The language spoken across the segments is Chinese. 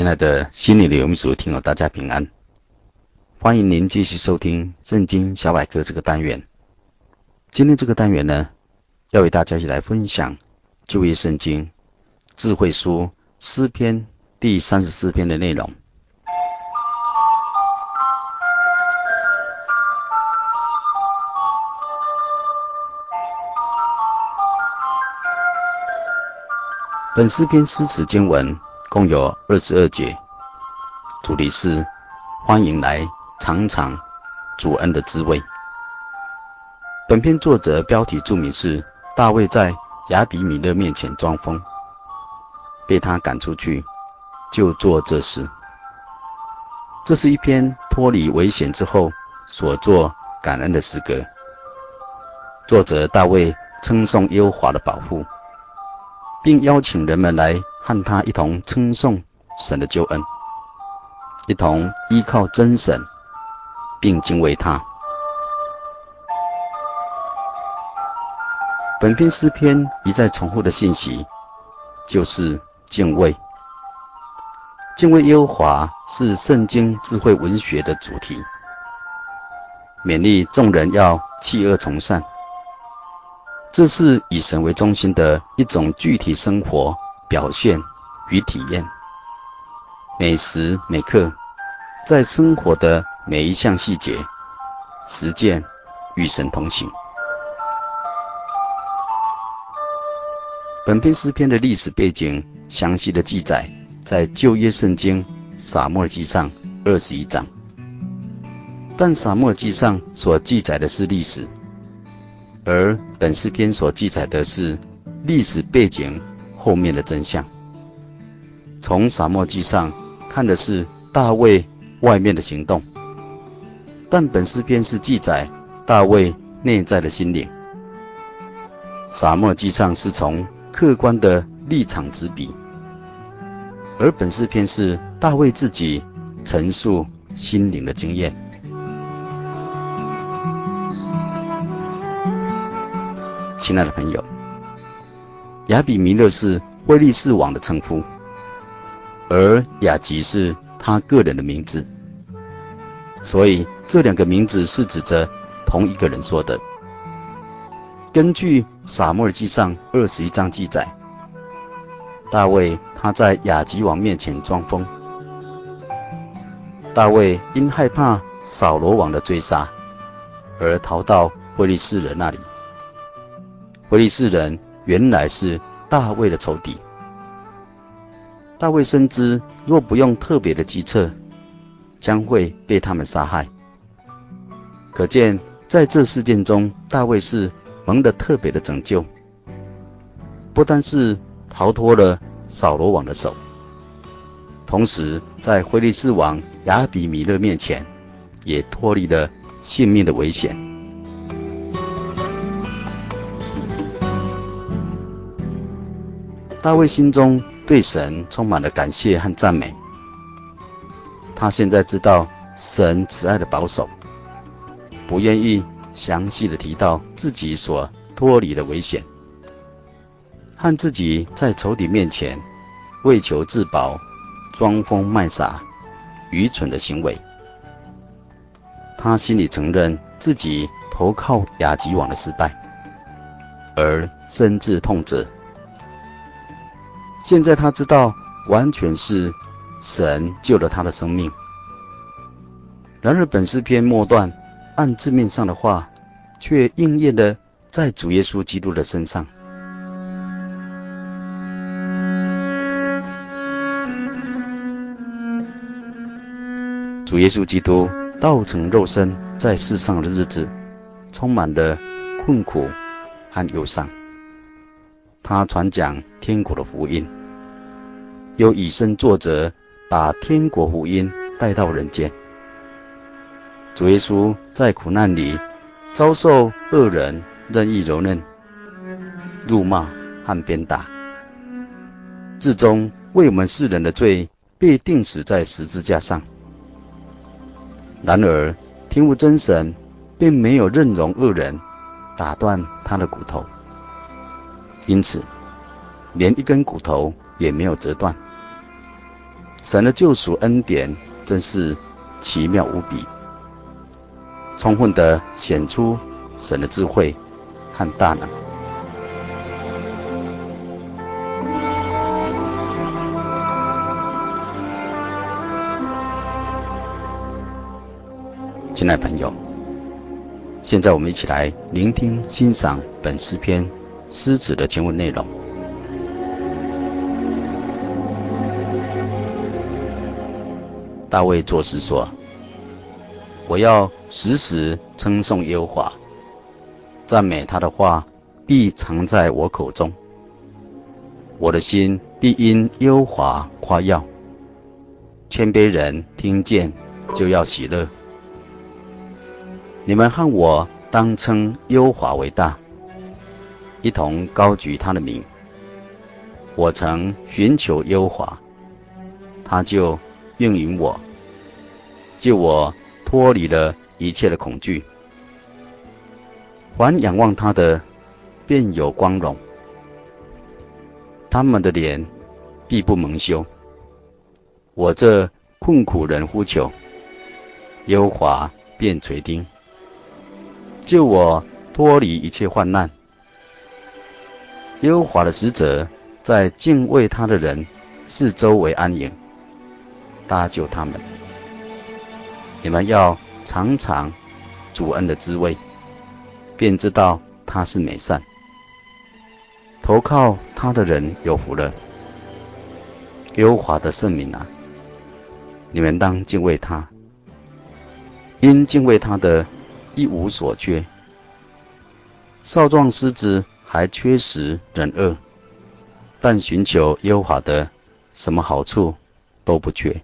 亲爱的心理的游牧族听友，大家平安！欢迎您继续收听《圣经小百科》这个单元。今天这个单元呢，要为大家一起来分享旧约圣经智慧书诗篇第三十四篇的内容。本诗篇诗词经文。共有二十二节，主题是欢迎来尝尝主恩的滋味。本篇作者标题注明是大卫在亚比米勒面前装疯，被他赶出去，就做这事。这是一篇脱离危险之后所做感恩的诗歌。作者大卫称颂耶和华的保护，并邀请人们来。和他一同称颂神的救恩，一同依靠真神，并敬畏他。本篇诗篇一再重复的信息，就是敬畏。敬畏耶和华是圣经智慧文学的主题，勉励众人要弃恶从善。这是以神为中心的一种具体生活。表现与体验，每时每刻，在生活的每一项细节，实践与神同行。本篇诗篇的历史背景详细的记载在旧约圣经撒母耳记上二十一章，但撒母耳记上所记载的是历史，而本诗篇所记载的是历史背景。后面的真相，从撒漠记上看的是大卫外面的行动，但本诗篇是记载大卫内在的心灵。撒漠记上是从客观的立场执笔，而本诗篇是大卫自己陈述心灵的经验。亲爱的朋友。亚比米勒是非利士王的称呼，而雅吉是他个人的名字，所以这两个名字是指着同一个人说的。根据撒母耳记上二十一章记载，大卫他在雅吉王面前装疯，大卫因害怕扫罗王的追杀，而逃到威利士人那里，威利士人。原来是大卫的仇敌。大卫深知，若不用特别的计策，将会被他们杀害。可见，在这事件中，大卫是蒙了特别的拯救，不单是逃脱了扫罗王的手，同时在非利士王亚比米勒面前，也脱离了性命的危险。大卫心中对神充满了感谢和赞美。他现在知道神慈爱的保守，不愿意详细的提到自己所脱离的危险，和自己在仇敌面前为求自保、装疯卖傻、愚蠢的行为。他心里承认自己投靠亚吉王的失败，而深自痛责。现在他知道，完全是神救了他的生命。然而，本诗篇末段按字面上的话，却应验了在主耶稣基督的身上。主耶稣基督道成肉身在世上的日子，充满了困苦和忧伤。他传讲天国的福音，又以身作则，把天国福音带到人间。主耶稣在苦难里遭受恶人任意蹂躏、辱骂和鞭打，至终为我们世人的罪被钉死在十字架上。然而，天父真神并没有任容恶人打断他的骨头，因此，连一根骨头也没有折断。神的救赎恩典真是奇妙无比。充分的显出神的智慧和大能。亲爱朋友，现在我们一起来聆听欣赏本诗篇诗词的经文内容。大卫作诗说。我要时时称颂耶和华，赞美他的话必藏在我口中。我的心必因耶和华夸耀，谦卑人听见就要喜乐。你们和我当称耶和华为大，一同高举他的名。我曾寻求耶和华，他就应允我，救我。脱离了一切的恐惧，凡仰望他的，便有光荣。他们的脸必不蒙羞。我这困苦人呼求，优华便垂听，救我脱离一切患难。耶和华的使者在敬畏他的人四周围安营，搭救他们。你们要尝尝主恩的滋味，便知道他是美善。投靠他的人有福了。耶和华的圣名啊，你们当敬畏他，因敬畏他的，一无所缺。少壮狮子还缺食忍饿，但寻求耶和华的，什么好处都不缺。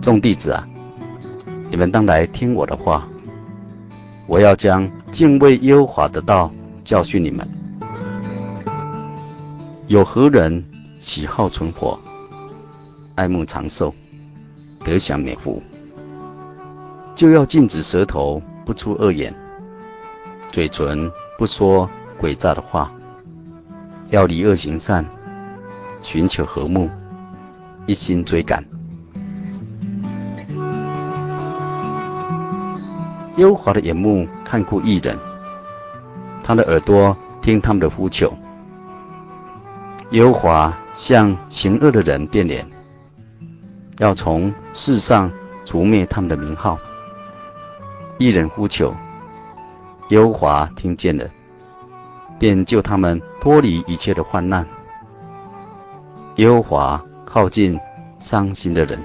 众弟子啊，你们当来听我的话。我要将敬畏耶和华的道教训你们。有何人喜好存活，爱慕长寿，得享美福？就要禁止舌头不出恶言，嘴唇不说诡诈的话，要离恶行善，寻求和睦，一心追赶。优华的眼目看顾义人，他的耳朵听他们的呼求。优华向行恶的人变脸，要从世上除灭他们的名号。一人呼求，耶和华听见了，便救他们脱离一切的患难。耶和华靠近伤心的人，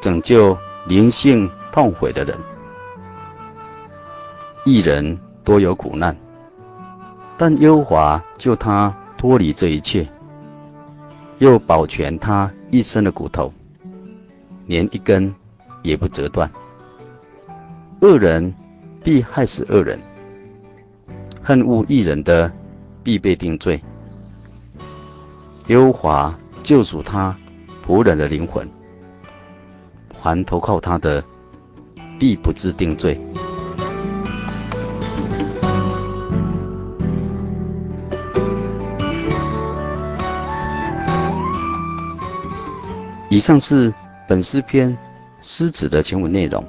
拯救灵性痛悔的人。一人多有苦难，但耶和华救他脱离这一切，又保全他一身的骨头，连一根也不折断。恶人必害死恶人，恨恶一人的必被定罪。优华救赎他仆人的灵魂，还投靠他的，必不致定罪。以上是本诗篇诗词的全文内容。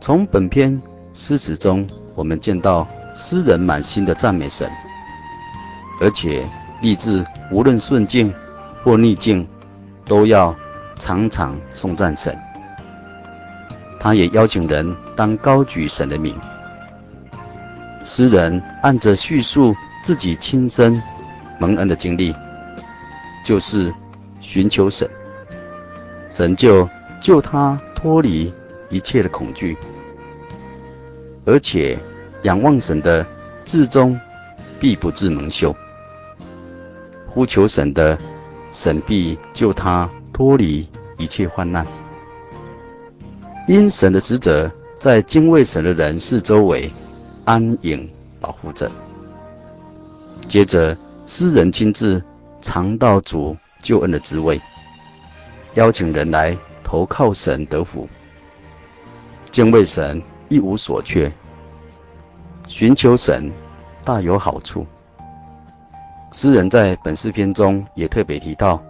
从本篇诗词中，我们见到诗人满心的赞美神，而且立志无论顺境或逆境，都要常常颂赞神。他也邀请人当高举神的名。诗人按着叙述自己亲身蒙恩的经历，就是寻求神。神就救他脱离一切的恐惧，而且仰望神的，至终必不致蒙羞。呼求神的，神必救他脱离一切患难。因神的使者在敬畏神的人士周围安营保护着。接着，诗人亲自尝到主救恩的滋味，邀请人来投靠神得福。敬畏神一无所缺，寻求神大有好处。诗人在本诗篇中也特别提到，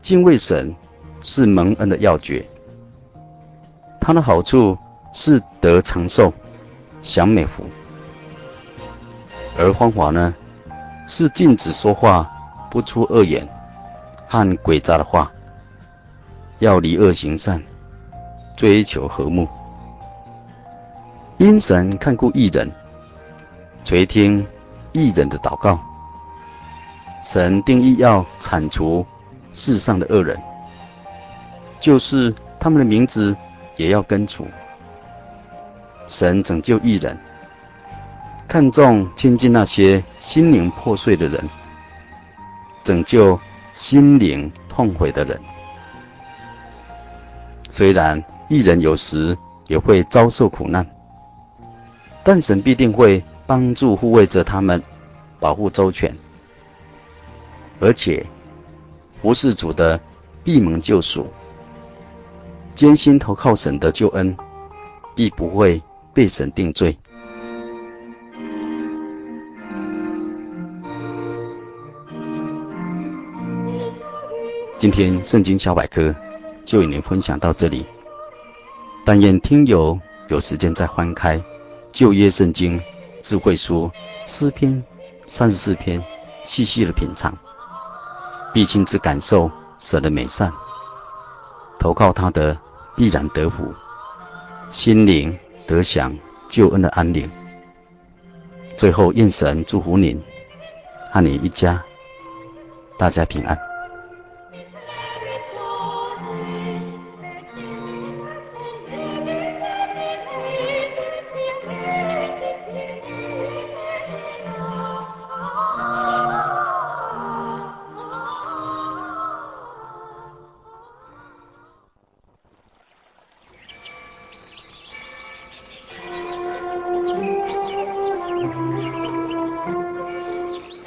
敬畏神是蒙恩的要诀。它的好处是得长寿、享美福，而方法呢，是禁止说话，不出恶言和诡诈的话，要离恶行善，追求和睦。因神看顾一人，垂听义人的祷告。神定义要铲除世上的恶人，就是他们的名字也要根除。神拯救义人，看重亲近那些心灵破碎的人，拯救心灵痛悔的人。虽然义人有时也会遭受苦难，但神必定会帮助护卫着他们，保护周全。而且，服侍主的必蒙救赎，艰辛投靠神的救恩，必不会被神定罪。今天圣经小百科就与您分享到这里，但愿听友有时间再翻开旧约圣经智慧书诗篇三十四篇，细细的品尝。必亲自感受神的美善，投靠他的必然得福，心灵得享救恩的安宁。最后，愿神祝福您和你一家，大家平安。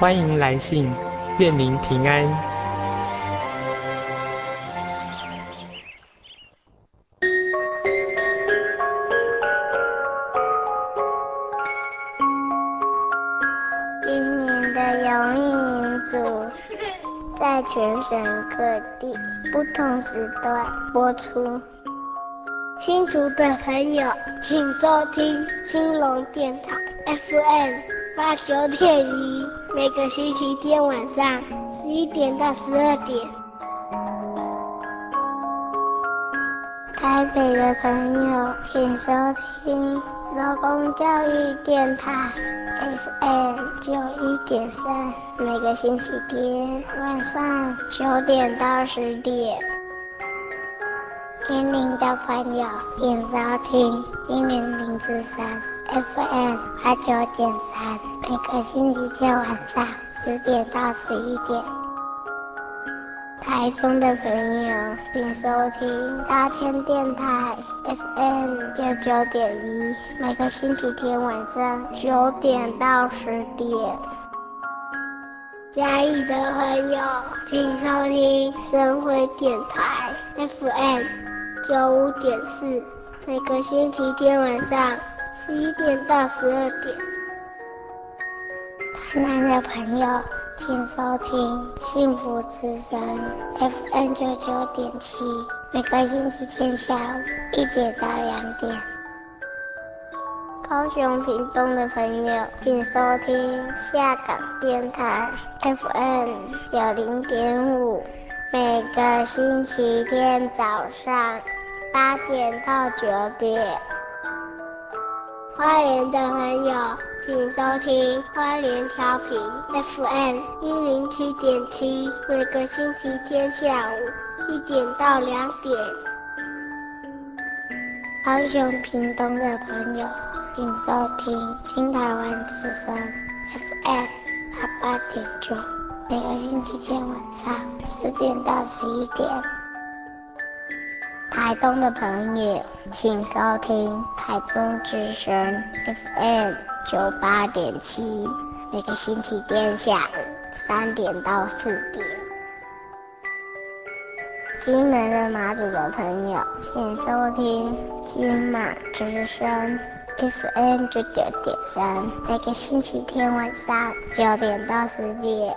欢迎来信，愿您平安。今年的永义民族在全省各地不同时段播出。新竹的朋友，请收听兴隆电台 FM 八九点一。每个星期天晚上十一点到十二点，台北的朋友请收听劳工教育电台 FM 九一点三，每个星期天晚上九点到十点。年龄的朋友请收听金源零之三。FM 八九点三，每个星期天晚上十点到十一点。台中的朋友，请收听大千电台 FM 九九点一，每个星期天晚上九点到十点。嘉义的朋友，请收听生辉电台 FM 九五点四，每个星期天晚上。十一点到十二点，台南的朋友请收听幸福之声 FM 九九点七，每个星期天下午一点到两点。高雄屏东的朋友，请收听下港电台 FM 九零点五，每个星期天早上八点到九点。花莲的朋友，请收听花莲调频 FM 一零七点七，每个星期天下午一点到两点。高雄屏东的朋友，请收听新台湾之声 FM 八八点九，每个星期天晚上十点到十一点。台东的朋友，请收听台东之声 FM 九八点七，每个星期天下午三点到四点。金门的马祖的朋友，请收听金马之声 FM 九九点三，每个星期天晚上九点到十点。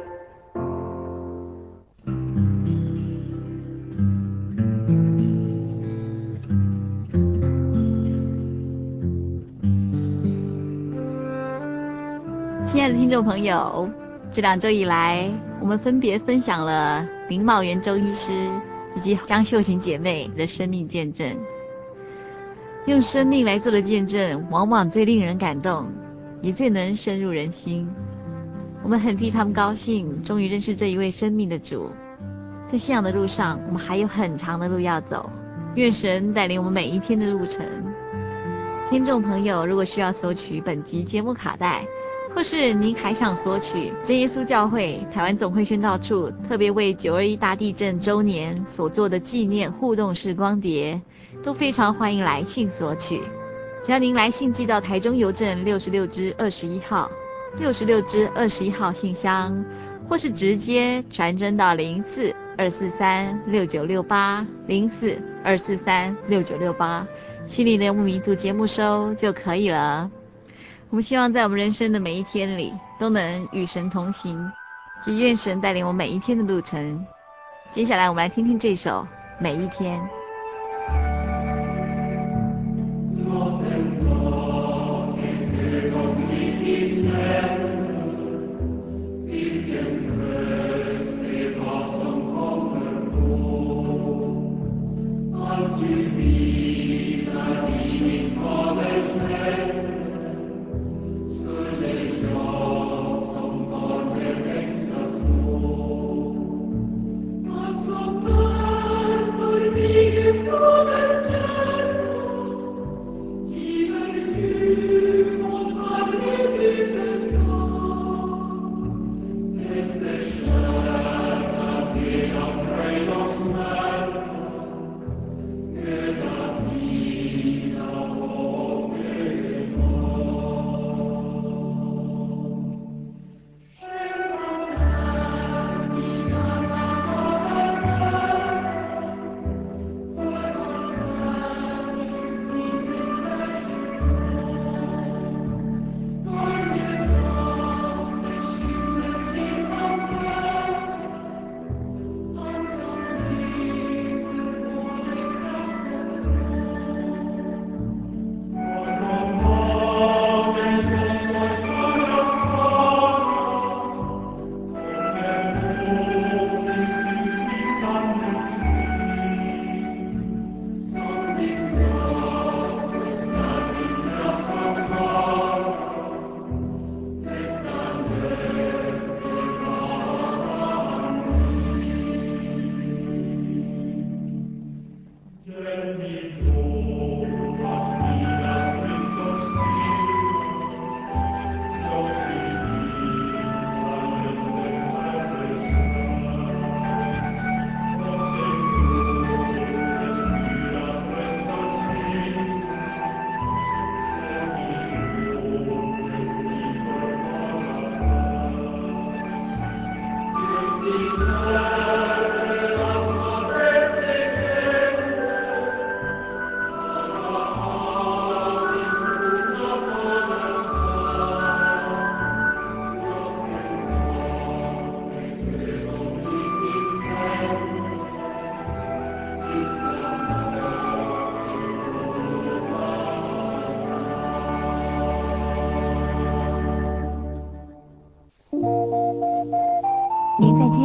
众朋友，这两周以来，我们分别分享了林茂元中医师以及江秀琴姐妹的生命见证。用生命来做的见证，往往最令人感动，也最能深入人心。我们很替他们高兴，终于认识这一位生命的主。在信仰的路上，我们还有很长的路要走。愿神带领我们每一天的路程。听众朋友，如果需要索取本集节目卡带，或是您还想索取真耶稣教会台湾总会宣道处特别为九二一大地震周年所做的纪念互动式光碟，都非常欢迎来信索取。只要您来信寄到台中邮政六十六支二十一号六十六支二十一号信箱，或是直接传真到零四二四三六九六八零四二四三六九六八，心里的游牧民族节目收就可以了。我们希望在我们人生的每一天里，都能与神同行，祈愿神带领我每一天的路程。接下来，我们来听听这首《每一天》。